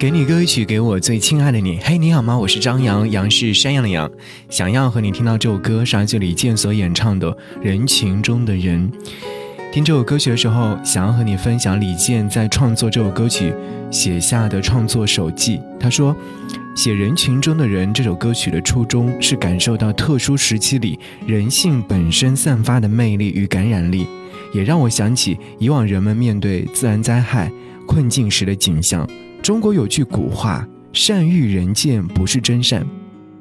给你歌曲，给我最亲爱的你。嘿，你好吗？我是张扬，杨是山羊的羊。想要和你听到这首歌，是来自李健所演唱的《人群中的人》。听这首歌曲的时候，想要和你分享李健在创作这首歌曲写下的创作手记。他说，写《人群中的人》这首歌曲的初衷是感受到特殊时期里人性本身散发的魅力与感染力，也让我想起以往人们面对自然灾害困境时的景象。中国有句古话：“善欲人见不是真善。”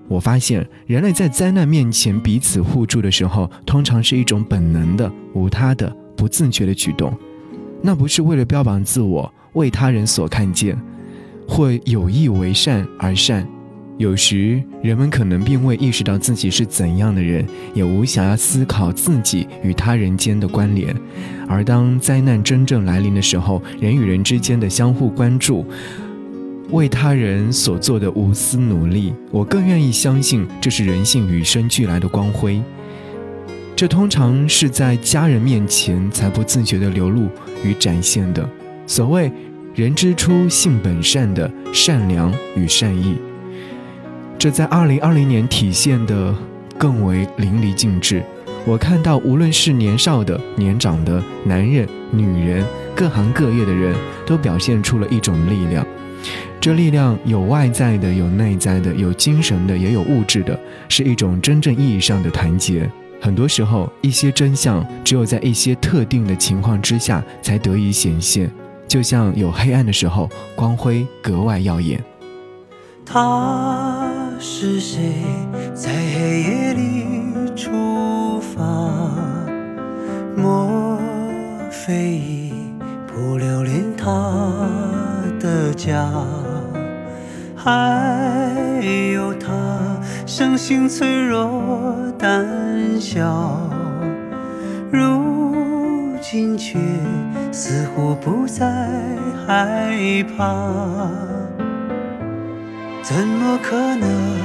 我发现，人类在灾难面前彼此互助的时候，通常是一种本能的、无他的、不自觉的举动。那不是为了标榜自我、为他人所看见，或有意为善而善。有时，人们可能并未意识到自己是怎样的人，也无想要思考自己与他人间的关联。而当灾难真正来临的时候，人与人之间的相互关注，为他人所做的无私努力，我更愿意相信这是人性与生俱来的光辉。这通常是在家人面前才不自觉地流露与展现的。所谓“人之初，性本善”的善良与善意。这在二零二零年体现的更为淋漓尽致。我看到，无论是年少的、年长的男人、女人，各行各业的人都表现出了一种力量。这力量有外在的，有内在的，有精神的，也有物质的，是一种真正意义上的团结。很多时候，一些真相只有在一些特定的情况之下才得以显现，就像有黑暗的时候，光辉格外耀眼。他。是谁在黑夜里出发？莫非已不留恋他的家？还有他生性脆弱胆小，如今却似乎不再害怕。怎么可能？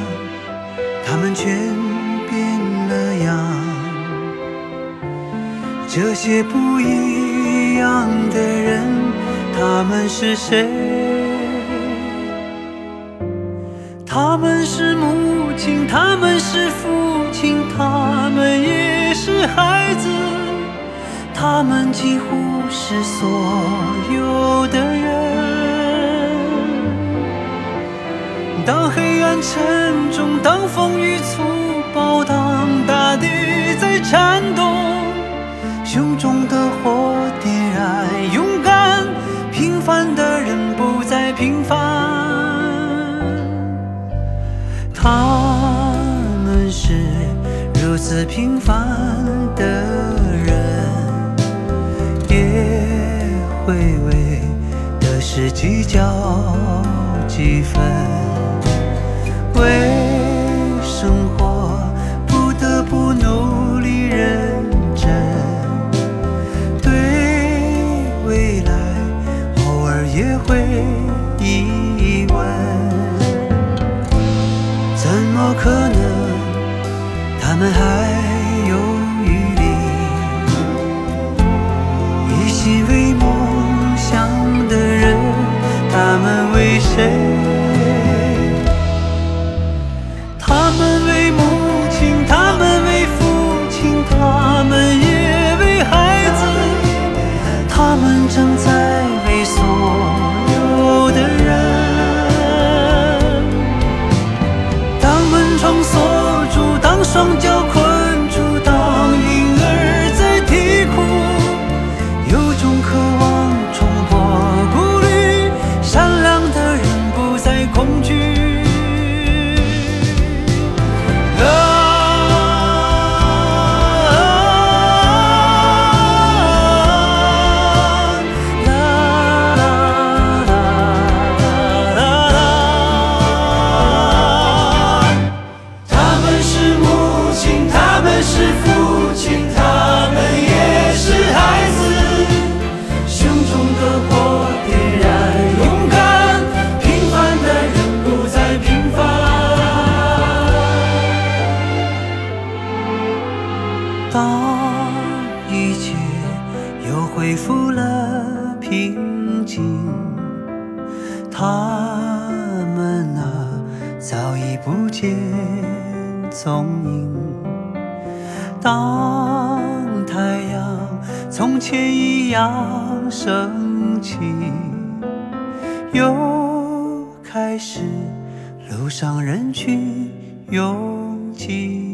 他们全变了样。这些不一样的人，他们是谁？他们是母亲，他们是父亲，他们也是孩子，他们几乎是所有的人。当黑暗沉重，当风雨粗暴，当大地在颤动，胸中的火点燃，勇敢平凡的人不再平凡。他们是如此平凡的人，也会为得失计较几分。为生活不得不努力认真，对未来偶尔也会疑问。怎么可能？他们还当一切又恢复了平静他们啊早已不见踪影当太阳从前一样升起又开始路上人群拥挤